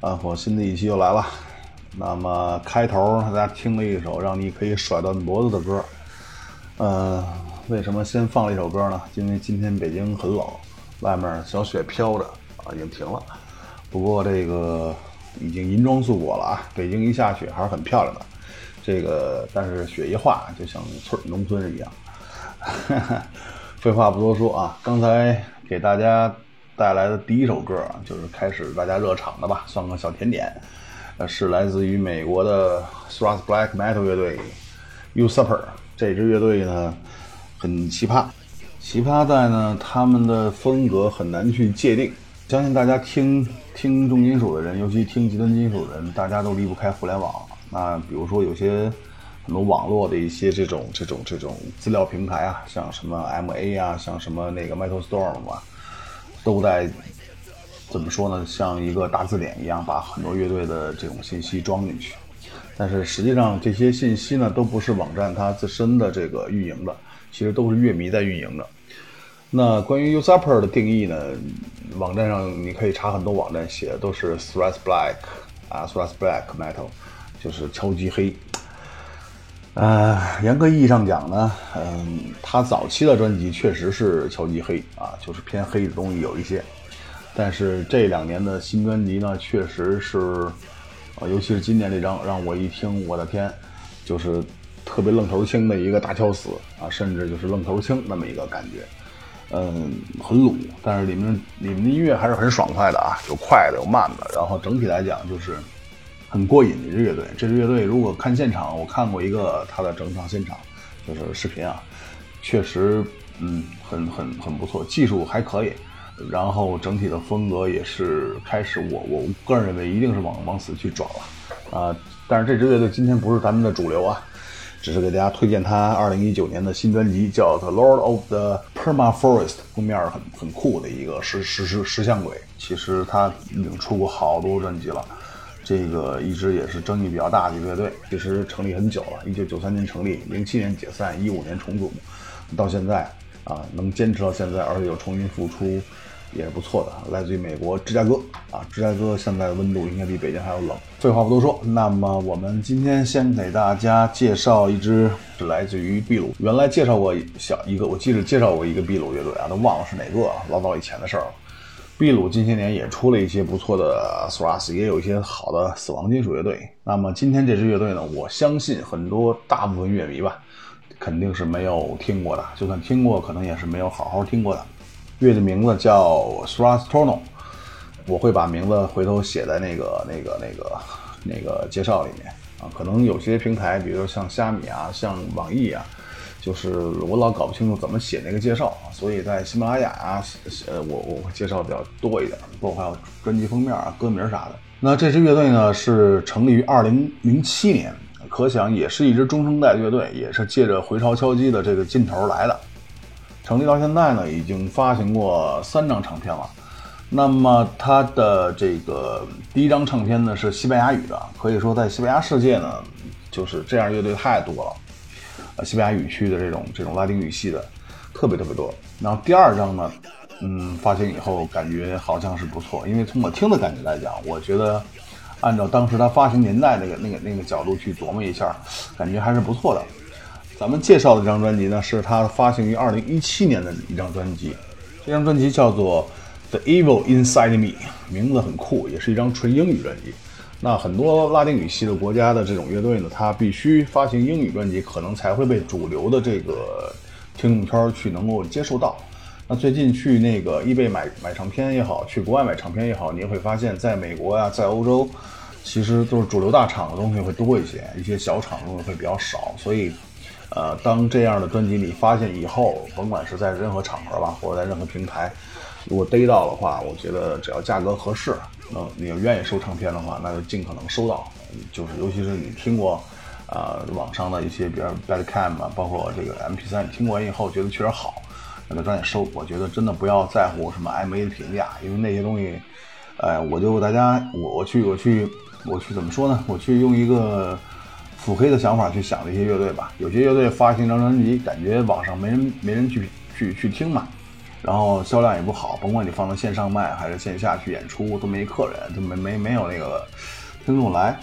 暗火新的一期又来了。那么开头大家听了一首让你可以甩断脖子的歌。呃，为什么先放了一首歌呢？因为今天北京很冷，外面小雪飘着啊，已经停了。不过这个已经银装素裹了啊，北京一下雪还是很漂亮的。这个但是雪一化，就像村农村人一样。废话不多说啊，刚才给大家。带来的第一首歌啊，就是开始大家热场的吧，算个小甜点。呃，是来自于美国的 Thrash Black Metal 乐队 U.Super。这支乐队呢，很奇葩，奇葩在呢，他们的风格很难去界定。相信大家听听重金属的人，尤其听极端金属的人，大家都离不开互联网。那比如说有些很多网络的一些这种这种这种资料平台啊，像什么 MA 啊，像什么那个 Metal Storm 啊。都在怎么说呢？像一个大字典一样，把很多乐队的这种信息装进去。但是实际上，这些信息呢，都不是网站它自身的这个运营的，其实都是乐迷在运营的。那关于 Usurper 的定义呢？网站上你可以查很多网站写的都是 Thrash Black 啊，Thrash Black Metal，就是敲击黑。呃，严格意义上讲呢，嗯，他早期的专辑确实是敲击黑啊，就是偏黑的东西有一些。但是这两年的新专辑呢，确实是，啊，尤其是今年这张，让我一听，我的天，就是特别愣头青的一个大敲死啊，甚至就是愣头青那么一个感觉。嗯，很鲁，但是里面里面的音乐还是很爽快的啊，有快的，有慢的，然后整体来讲就是。很过瘾的一支乐队。这支乐队如果看现场，我看过一个他的整场现场，就是视频啊，确实，嗯，很很很不错，技术还可以，然后整体的风格也是开始，我我个人认为一定是往往死去转了，啊，但是这支乐队今天不是咱们的主流啊，只是给大家推荐他二零一九年的新专辑，叫《The Lord of the Perma Forest》，封面很很酷的一个石石石石像鬼。其实他已经出过好多专辑了。这个一直也是争议比较大的乐队，其实成立很久了，一九九三年成立，零七年解散，一五年重组，到现在啊能坚持到现在，而且又重新复出，也是不错的。来自于美国芝加哥啊，芝加哥现在的温度应该比北京还要冷。废话不多说，那么我们今天先给大家介绍一支是来自于秘鲁，原来介绍过小一个，我记得介绍过一个秘鲁乐队啊，都忘了是哪个，老早以前的事儿了。秘鲁近些年也出了一些不错的 Suras，也有一些好的死亡金属乐队。那么今天这支乐队呢，我相信很多大部分乐迷吧，肯定是没有听过的，就算听过，可能也是没有好好听过的。乐队名字叫 Suras Tono，我会把名字回头写在那个那个那个那个介绍里面啊。可能有些平台，比如说像虾米啊，像网易啊。就是我老搞不清楚怎么写那个介绍，所以在喜马拉雅啊，呃，我我会介绍比较多一点，包括还有专辑封面啊、歌名啥的。那这支乐队呢是成立于二零零七年，可想也是一支中生代乐队，也是借着回潮敲击的这个劲头来的。成立到现在呢，已经发行过三张唱片了。那么它的这个第一张唱片呢是西班牙语的，可以说在西班牙世界呢，就是这样乐队太多了。呃，西班牙语区的这种这种拉丁语系的特别特别多。然后第二张呢，嗯，发行以后感觉好像是不错，因为从我听的感觉来讲，我觉得按照当时它发行年代那个那个那个角度去琢磨一下，感觉还是不错的。咱们介绍的这张专辑呢，是它发行于二零一七年的一张专辑，这张专辑叫做《The Evil Inside Me》，名字很酷，也是一张纯英语专辑。那很多拉丁语系的国家的这种乐队呢，它必须发行英语专辑，可能才会被主流的这个听众圈去能够接受到。那最近去那个易贝买买唱片也好，去国外买唱片也好，你会发现在美国呀，在欧洲，其实都是主流大厂的东西会多一些，一些小厂的东西会比较少。所以，呃，当这样的专辑你发现以后，甭管是在任何场合吧，或者在任何平台，如果逮到的话，我觉得只要价格合适。嗯，你要愿意收唱片的话，那就尽可能收到。就是尤其是你听过，啊，网上的一些，比如 Badcam 啊，包括这个 MP3，你听过完以后觉得确实好，那就抓紧收。我觉得真的不要在乎什么 MA 的评价，因为那些东西，哎，我就大家，我我去我去我去怎么说呢？我去用一个腹黑的想法去想这些乐队吧。有些乐队发行张专辑，感觉网上没人没人去去去听嘛。然后销量也不好，甭管你放到线上卖还是线下去演出，都没客人，就没没没有那个听众来。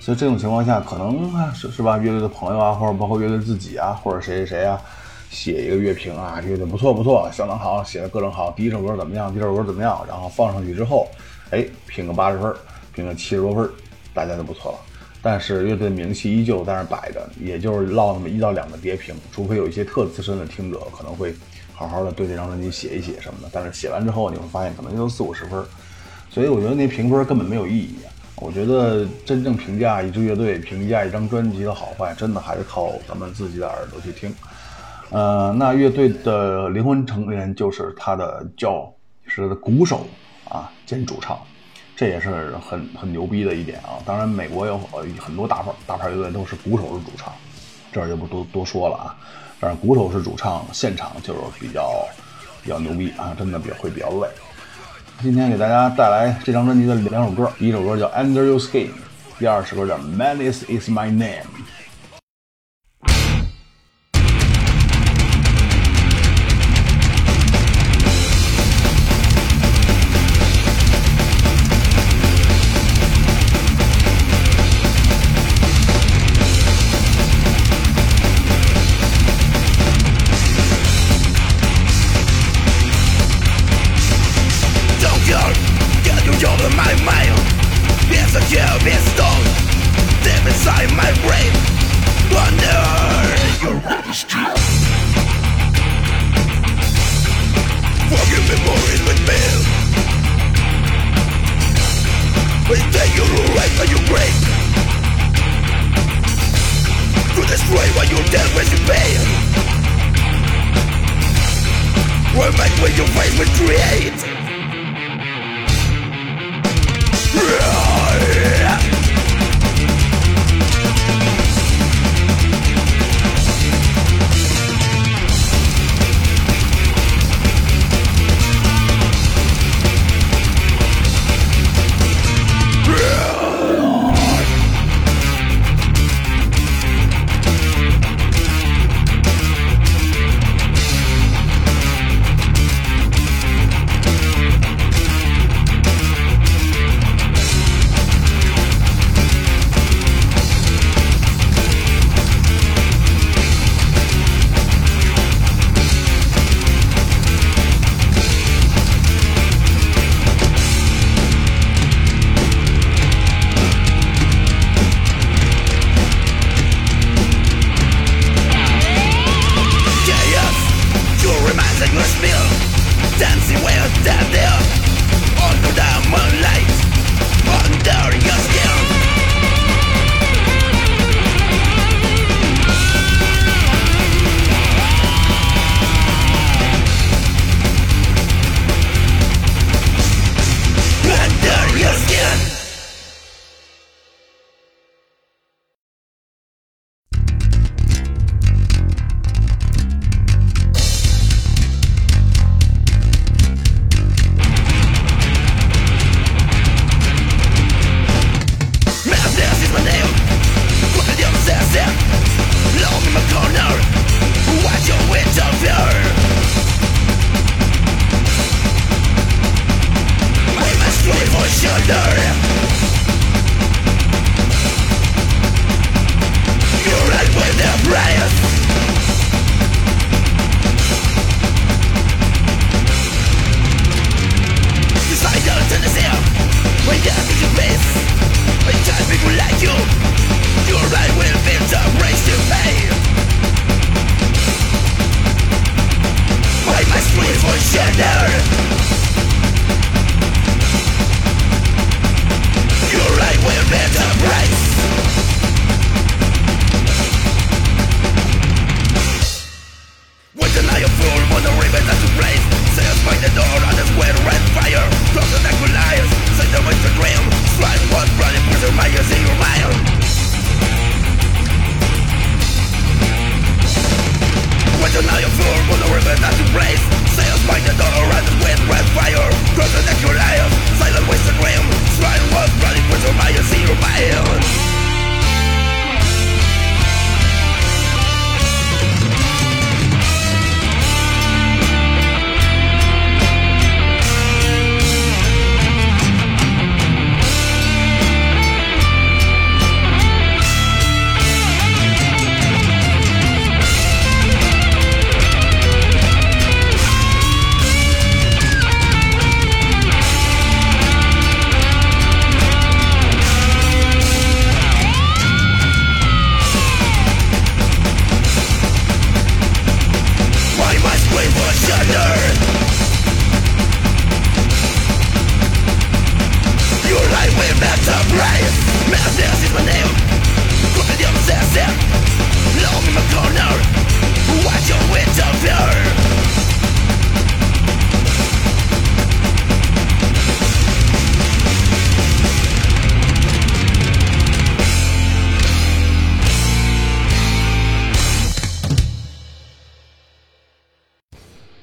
所以这种情况下，可能是是吧？乐队的朋友啊，或者包括乐队自己啊，或者谁谁谁啊，写一个乐评啊，乐队不错不错，相当好，写的各种好。第一首歌怎么样？第二首歌怎么样？然后放上去之后，哎，评个八十分，评个七十多分，大家就不错了。但是乐队的名气依旧在那摆着，也就是落那么一到两个跌评，除非有一些特资深的听者可能会。好好的对这张专辑写一写什么的，但是写完之后你会发现可能就四五十分，所以我觉得那评分根本没有意义。我觉得真正评价一支乐队、评价一张专辑的好坏，真的还是靠咱们自己的耳朵去听。呃，那乐队的灵魂成员就是他的叫是鼓手啊兼主唱，这也是很很牛逼的一点啊。当然，美国有很多大牌大牌乐队都是鼓手是主唱，这儿就不多多说了啊。但是鼓手是主唱，现场就是比较比较牛逼啊，真的比会比较累。今天给大家带来这张专辑的两首歌，第一首歌叫《Under Your Skin》，第二首歌叫《Manis Is My Name》。destroy what you dealt with in pain Remake what your face will create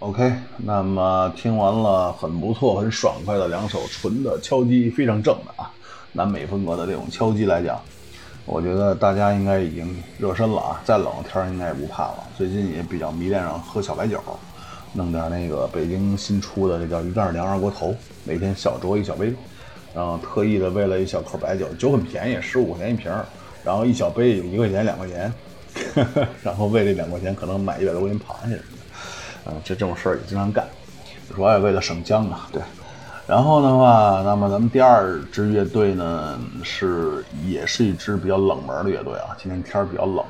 OK，那么听完了很不错、很爽快的两首纯的敲击，非常正的啊，南美风格的这种敲击来讲，我觉得大家应该已经热身了啊，再冷的天应该也不怕了。最近也比较迷恋上喝小白酒，弄点那个北京新出的这叫鱼干凉二锅头，每天小酌一小杯，然后特意的为了一小口白酒，酒很便宜，十五块钱一瓶，然后一小杯一块钱、两块钱，然后为这两块钱可能买一百多块钱螃蟹。嗯，这这种事儿也经常干，主要也为了省姜嘛。对，然后的话，那么咱们第二支乐队呢，是也是一支比较冷门的乐队啊。今天天儿比较冷，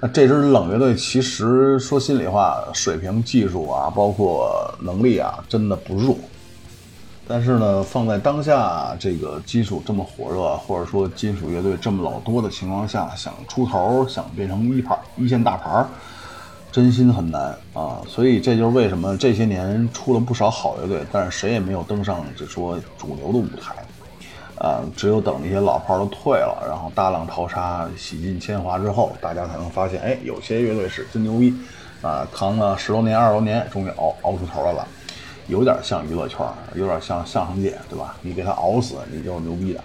那这支冷乐队其实说心里话，水平、技术啊，包括能力啊，真的不弱。但是呢，放在当下这个金属这么火热，或者说金属乐队这么老多的情况下，想出头，想变成一牌一线大牌儿。真心很难啊，所以这就是为什么这些年出了不少好乐队，但是谁也没有登上就说主流的舞台，啊，只有等那些老炮都退了，然后大浪淘沙、洗尽铅华之后，大家才能发现，哎，有些乐队是真牛逼，啊，扛了十多年、二十多年，终于熬熬出头来了，有点像娱乐圈，有点像相声界，对吧？你给他熬死，你就是牛逼的。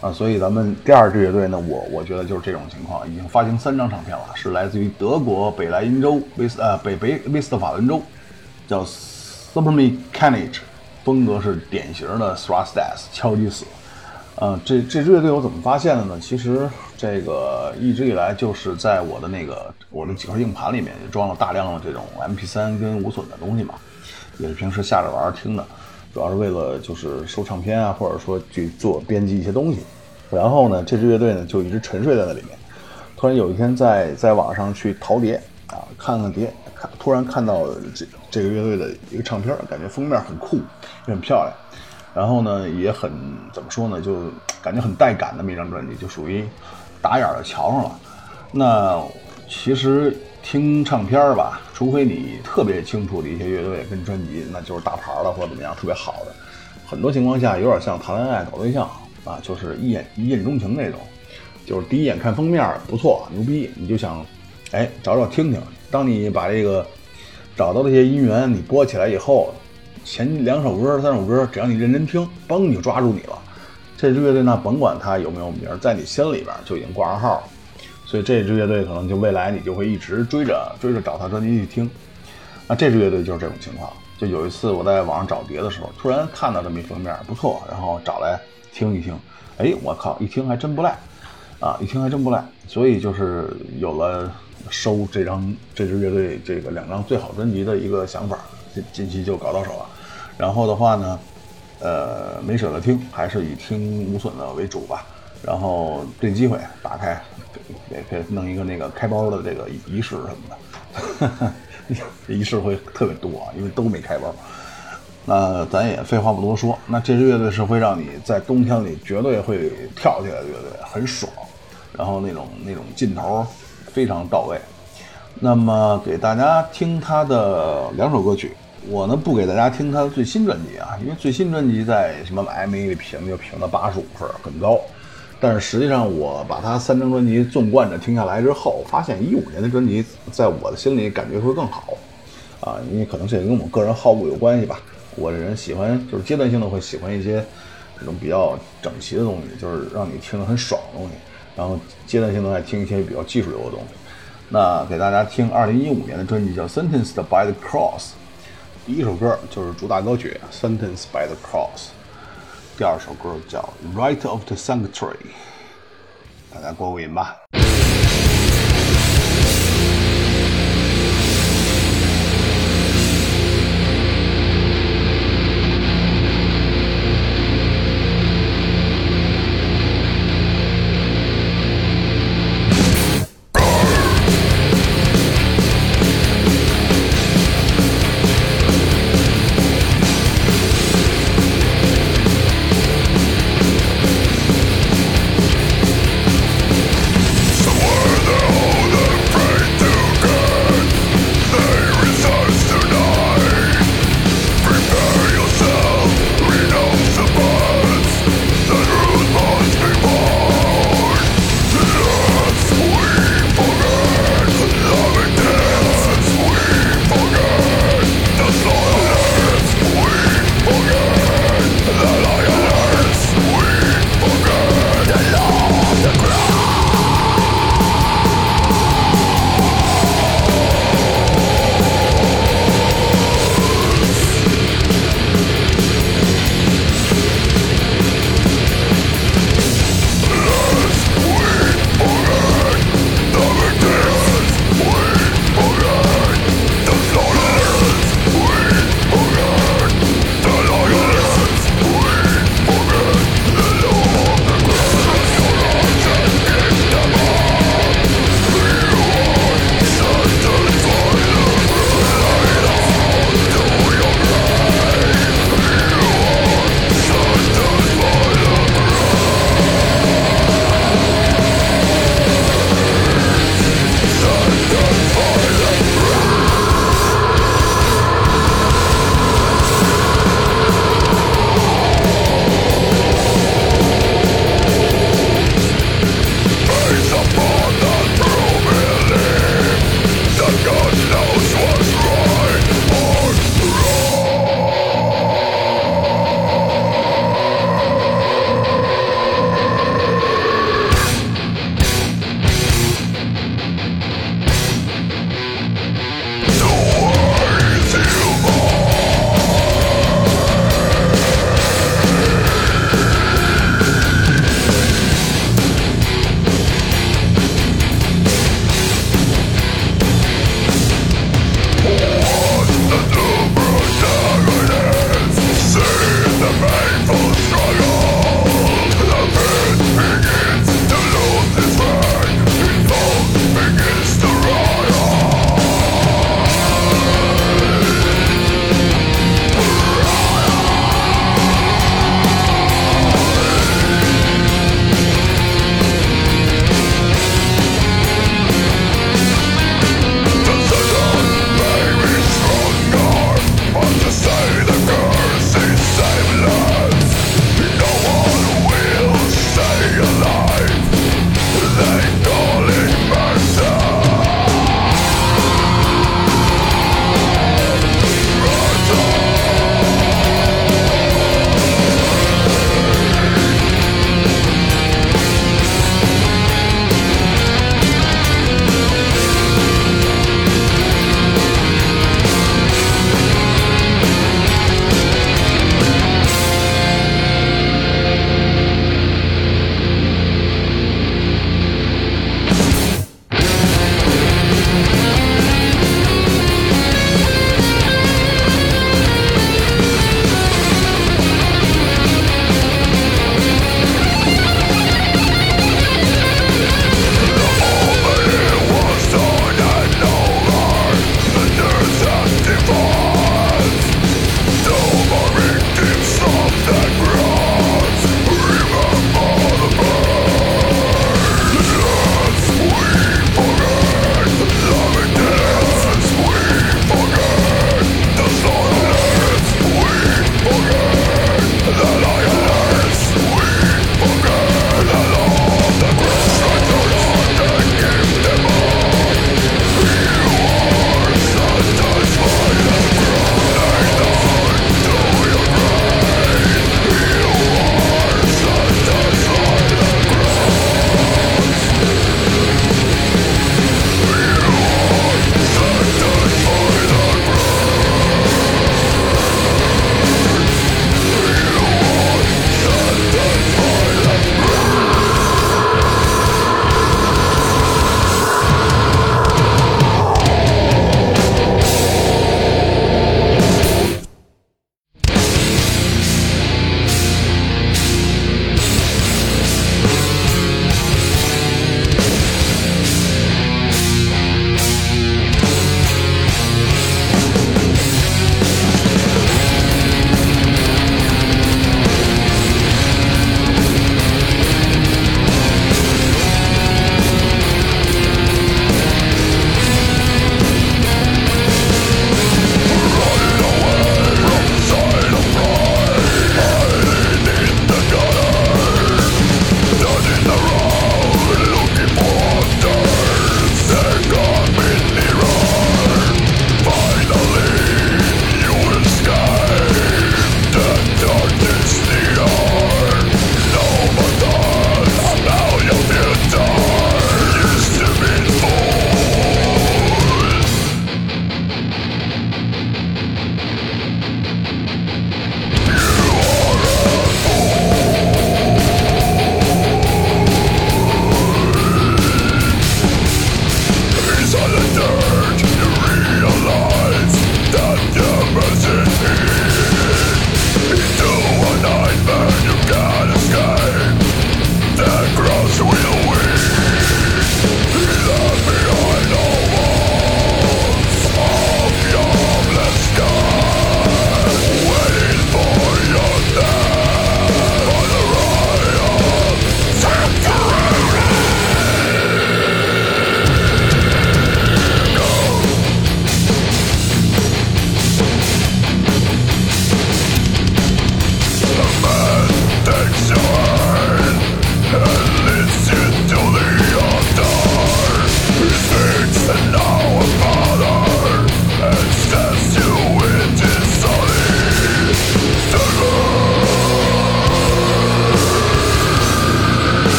啊，所以咱们第二支乐队呢，我我觉得就是这种情况，已经发行三张唱片了，是来自于德国北莱茵州威斯呃北北威斯特法伦州，叫 Superme c a n a g e 风格是典型的 Thrust Death 敲击死。呃，这这支乐队我怎么发现的呢？其实这个一直以来就是在我的那个我的几块硬盘里面也装了大量的这种 MP3 跟无损的东西嘛，也是平时下着玩听的。主要是为了就是收唱片啊，或者说去做编辑一些东西。然后呢，这支乐队呢就一直沉睡在那里面。突然有一天在在网上去淘碟啊，看看碟，看突然看到这这个乐队的一个唱片，感觉封面很酷，也很漂亮。然后呢，也很怎么说呢，就感觉很带感那么一张专辑，就属于打眼儿就瞧上了。那其实。听唱片儿吧，除非你特别清楚的一些乐队跟专辑，那就是大牌了或者怎么样特别好的。很多情况下有点像谈恋爱搞对象啊，就是一眼一见钟情那种，就是第一眼看封面不错牛逼，你就想哎找找听听。当你把这个找到这些音源你播起来以后，前两首歌三首歌，只要你认真听，嘣就抓住你了。这支乐队呢，甭管它有没有名，在你心里边就已经挂上号了。所以这支乐队可能就未来你就会一直追着追着找他专辑去听，那这支乐队就是这种情况。就有一次我在网上找碟的时候，突然看到这么一封面不错，然后找来听一听，哎，我靠，一听还真不赖，啊，一听还真不赖。所以就是有了收这张这支乐队这个两张最好专辑的一个想法，近近期就搞到手了。然后的话呢，呃，没舍得听，还是以听无损的为主吧。然后这机会打开。也可以弄一个那个开包的这个仪式什么的，仪式会特别多啊，因为都没开包。那咱也废话不多说，那这支乐队是会让你在冬天里绝对会跳起来的乐队，很爽，然后那种那种劲头非常到位。那么给大家听他的两首歌曲，我呢不给大家听他的最新专辑啊，因为最新专辑在什么 M A 里评就评了八十五分，很高。但是实际上，我把他三张专辑纵贯着听下来之后，发现一五年的专辑在我的心里感觉会更好，啊，因为可能这也跟我个人好恶有关系吧。我这人喜欢就是阶段性的会喜欢一些这种比较整齐的东西，就是让你听着很爽的东西，然后阶段性的爱听一些比较技术流的东西。那给大家听二零一五年的专辑叫《Sentenced by the Cross》，第一首歌就是主打歌曲《Sentenced by the Cross》。第二首歌叫《Right of the Sanctuary》，大家过过瘾吧。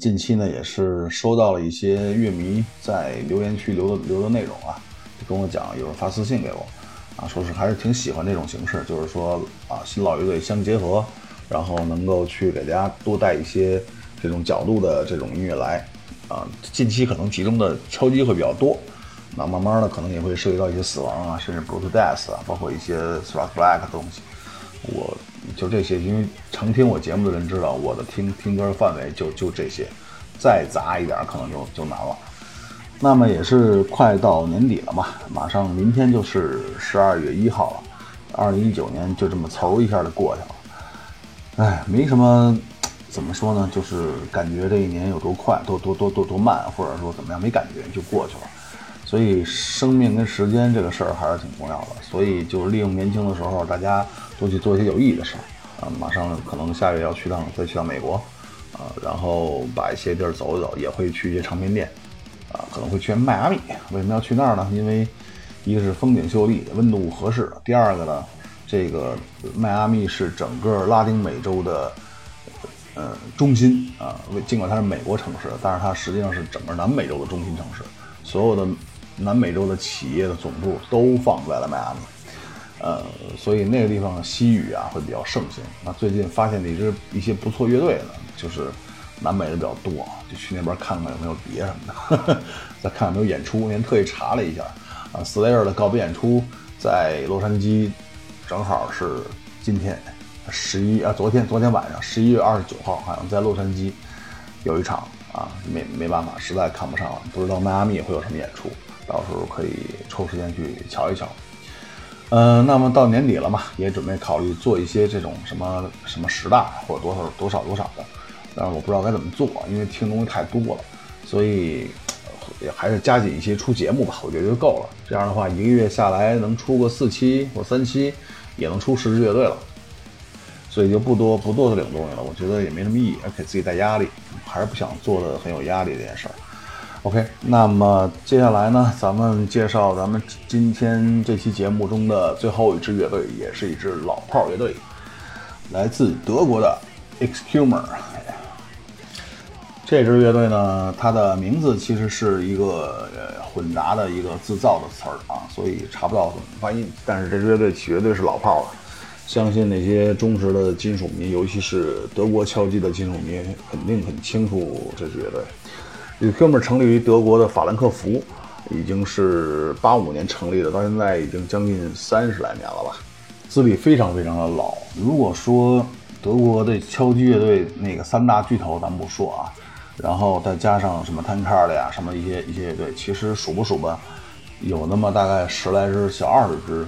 近期呢也是收到了一些乐迷在留言区留的留的内容啊，跟我讲，有人发私信给我，啊，说是还是挺喜欢这种形式，就是说啊，新老乐队相结合，然后能够去给大家多带一些这种角度的这种音乐来，啊，近期可能集中的敲击会比较多，那慢慢的可能也会涉及到一些死亡啊，甚至 b r u t a death 啊，包括一些 rock black 的东西，我。就这些，因为常听我节目的人知道，我的听听歌范围就就这些，再杂一点可能就就难了。那么也是快到年底了嘛，马上明天就是十二月一号了，二零一九年就这么嗖一下就过去了。哎，没什么，怎么说呢？就是感觉这一年有多快，多多多多多慢，或者说怎么样，没感觉就过去了。所以生命跟时间这个事儿还是挺重要的，所以就是利用年轻的时候，大家。多去做一些有意义的事儿啊！马上可能下月要去趟，再去趟美国啊，然后把一些地儿走一走，也会去一些唱片店啊，可能会去迈阿密。为什么要去那儿呢？因为一个是风景秀丽，温度合适；第二个呢，这个迈阿密是整个拉丁美洲的呃中心啊。尽管它是美国城市，但是它实际上是整个南美洲的中心城市，所有的南美洲的企业的总部都放在了迈阿密。呃，所以那个地方西语啊会比较盛行。那最近发现的一支一些不错乐队呢，就是南美的比较多，就去那边看看有没有碟什么的，再看看有没有演出。那天特意查了一下，啊，Slayer 的告别演出在洛杉矶，正好是今天十一啊，昨天昨天晚上十一月二十九号，好像在洛杉矶有一场啊，没没办法，实在看不上了，不知道迈阿密会有什么演出，到时候可以抽时间去瞧一瞧。嗯，那么到年底了嘛，也准备考虑做一些这种什么什么十大或者多少多少多少的，但是我不知道该怎么做，因为听东西太多了，所以也还是加紧一些出节目吧，我觉得就够了。这样的话，一个月下来能出个四期或三期，也能出十支乐队了，所以就不多不多的领东西了。我觉得也没什么意义，给自己带压力，还是不想做的很有压力这件事儿。OK，那么接下来呢，咱们介绍咱们今天这期节目中的最后一支乐队，也是一支老炮乐队，来自德国的 Excumer。这支乐队呢，它的名字其实是一个混杂的一个自造的词儿啊，所以查不到怎么发音。但是这支乐队绝对是老炮了，相信那些忠实的金属迷，尤其是德国敲击的金属迷，肯定很清楚这支乐队。这哥们儿成立于德国的法兰克福，已经是八五年成立的，到现在已经将近三十来年了吧，资历非常非常的老。如果说德国的敲击乐队那个三大巨头咱不说啊，然后再加上什么 t a n k a r 的呀，什么一些一些乐队，其实数不数吧，有那么大概十来支、小二十支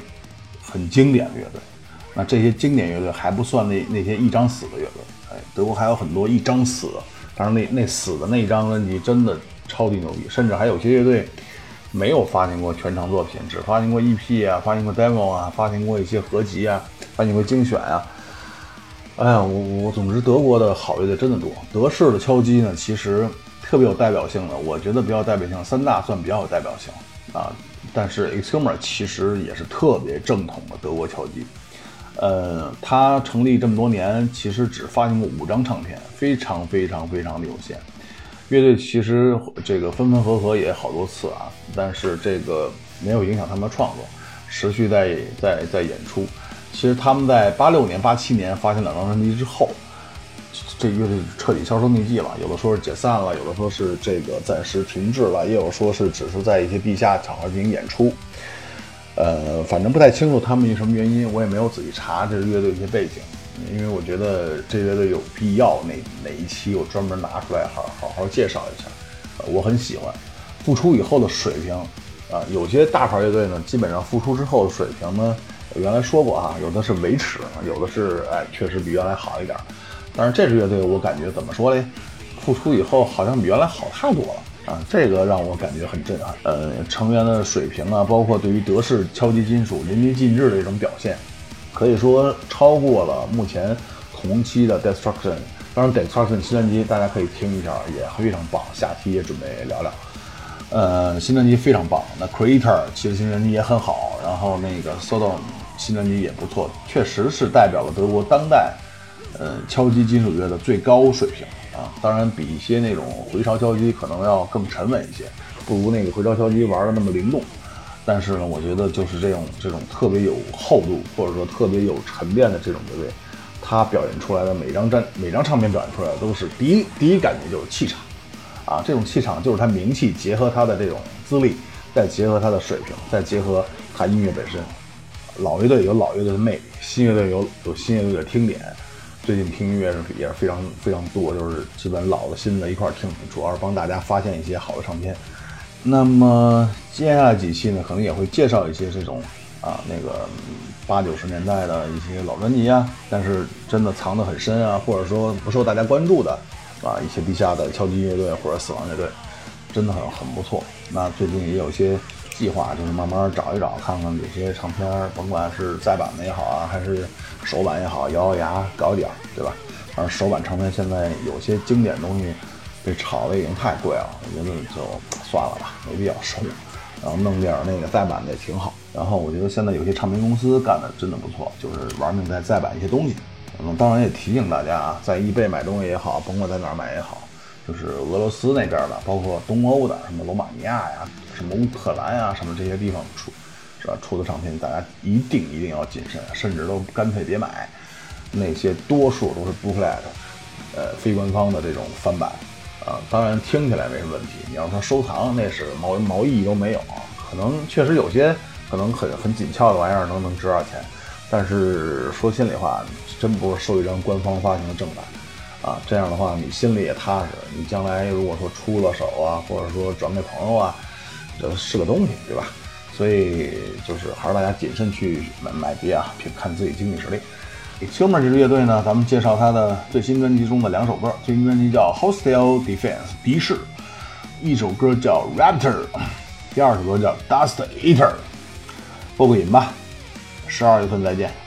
很经典的乐队。那这些经典乐队还不算那那些一张死的乐队，哎，德国还有很多一张死。那那死的那张专辑真的超级牛逼，甚至还有些乐队没有发行过全长作品，只发行过 EP 啊，发行过 demo 啊，发行过一些合集啊，发行过精选啊。哎呀，我我总之德国的好乐队真的多。德式的敲击呢，其实特别有代表性的，我觉得比较代表性三大算比较有代表性啊。但是 Exhumer 其实也是特别正统的德国敲击。呃，他成立这么多年，其实只发行过五张唱片，非常非常非常的有限。乐队其实这个分分合合也好多次啊，但是这个没有影响他们的创作，持续在在在演出。其实他们在八六年、八七年发行两张专辑之后，这乐队彻底销声匿迹了。有的说是解散了，有的说是这个暂时停滞了，也有说是只是在一些地下场合进行演出。呃，反正不太清楚他们因什么原因，我也没有仔细查这支乐队一些背景，因为我觉得这乐队有必要哪哪一期我专门拿出来好好好介绍一下。我很喜欢复出以后的水平啊，有些大牌乐队呢，基本上复出之后的水平呢，原来说过啊，有的是维持，有的是哎，确实比原来好一点。但是这支乐队我感觉怎么说嘞？复出以后好像比原来好太多了。啊，这个让我感觉很震撼。呃，成员的水平啊，包括对于德式敲击金属淋漓尽致的一种表现，可以说超过了目前同期的 Destruction。当然，Destruction 新专辑大家可以听一下，也非常棒。下期也准备聊聊。呃，新专辑非常棒。那 Creator 其实新专辑也很好，然后那个 Sodom 新专辑也不错，确实是代表了德国当代呃敲击金属乐的最高水平。啊，当然比一些那种回潮敲击可能要更沉稳一些，不如那个回潮敲击玩的那么灵动。但是呢，我觉得就是这种这种特别有厚度或者说特别有沉淀的这种乐队，它表现出来的每张专每张唱片表现出来的都是第一第一感觉就是气场，啊，这种气场就是他名气结合他的这种资历，再结合他的水平，再结合他音乐本身。老乐队有老乐队的魅力，新乐队有有新乐队的听点。最近听音乐也是非常非常多，就是基本老的新的一块听，主要是帮大家发现一些好的唱片。那么接下来几期呢，可能也会介绍一些这种啊那个八九十年代的一些老专辑啊，但是真的藏得很深啊，或者说不受大家关注的啊一些地下的敲击乐队或者死亡乐队，真的很很不错。那最近也有些计划，就是慢慢找一找，看看有些唱片，甭管是再版的也好啊，还是首版也好，咬咬牙搞一点，对吧？而首版唱片现在有些经典东西。被炒的已经太贵了，我觉得就算了吧，没必要收。然后弄点儿那个再版的也挺好。然后我觉得现在有些唱片公司干的真的不错，就是玩命在再版一些东西。嗯，当然也提醒大家啊，在易贝买东西也好，甭管在哪儿买也好，就是俄罗斯那边的，包括东欧的，什么罗马尼亚呀、什么乌克兰啊，什么这些地方出是吧？出的唱片，大家一定一定要谨慎，甚至都干脆别买。那些多数都是 bootleg，呃，非官方的这种翻版。啊，当然听起来没什么问题。你要说收藏，那是毛毛意义都没有。可能确实有些可能很很紧俏的玩意儿能能值点钱，但是说心里话，真不是收一张官方发行的正版啊。这样的话，你心里也踏实。你将来如果说出了手啊，或者说转给朋友啊，这是个东西，对吧？所以就是还是大家谨慎去买买碟啊，凭看自己经济实力。秋妹这支乐队呢，咱们介绍他的最新专辑中的两首歌。最新专辑叫《Hostile Defense》敌视，一首歌叫《Raptor》，第二首歌叫《Dust Eater》。播个瘾吧，十二月份再见。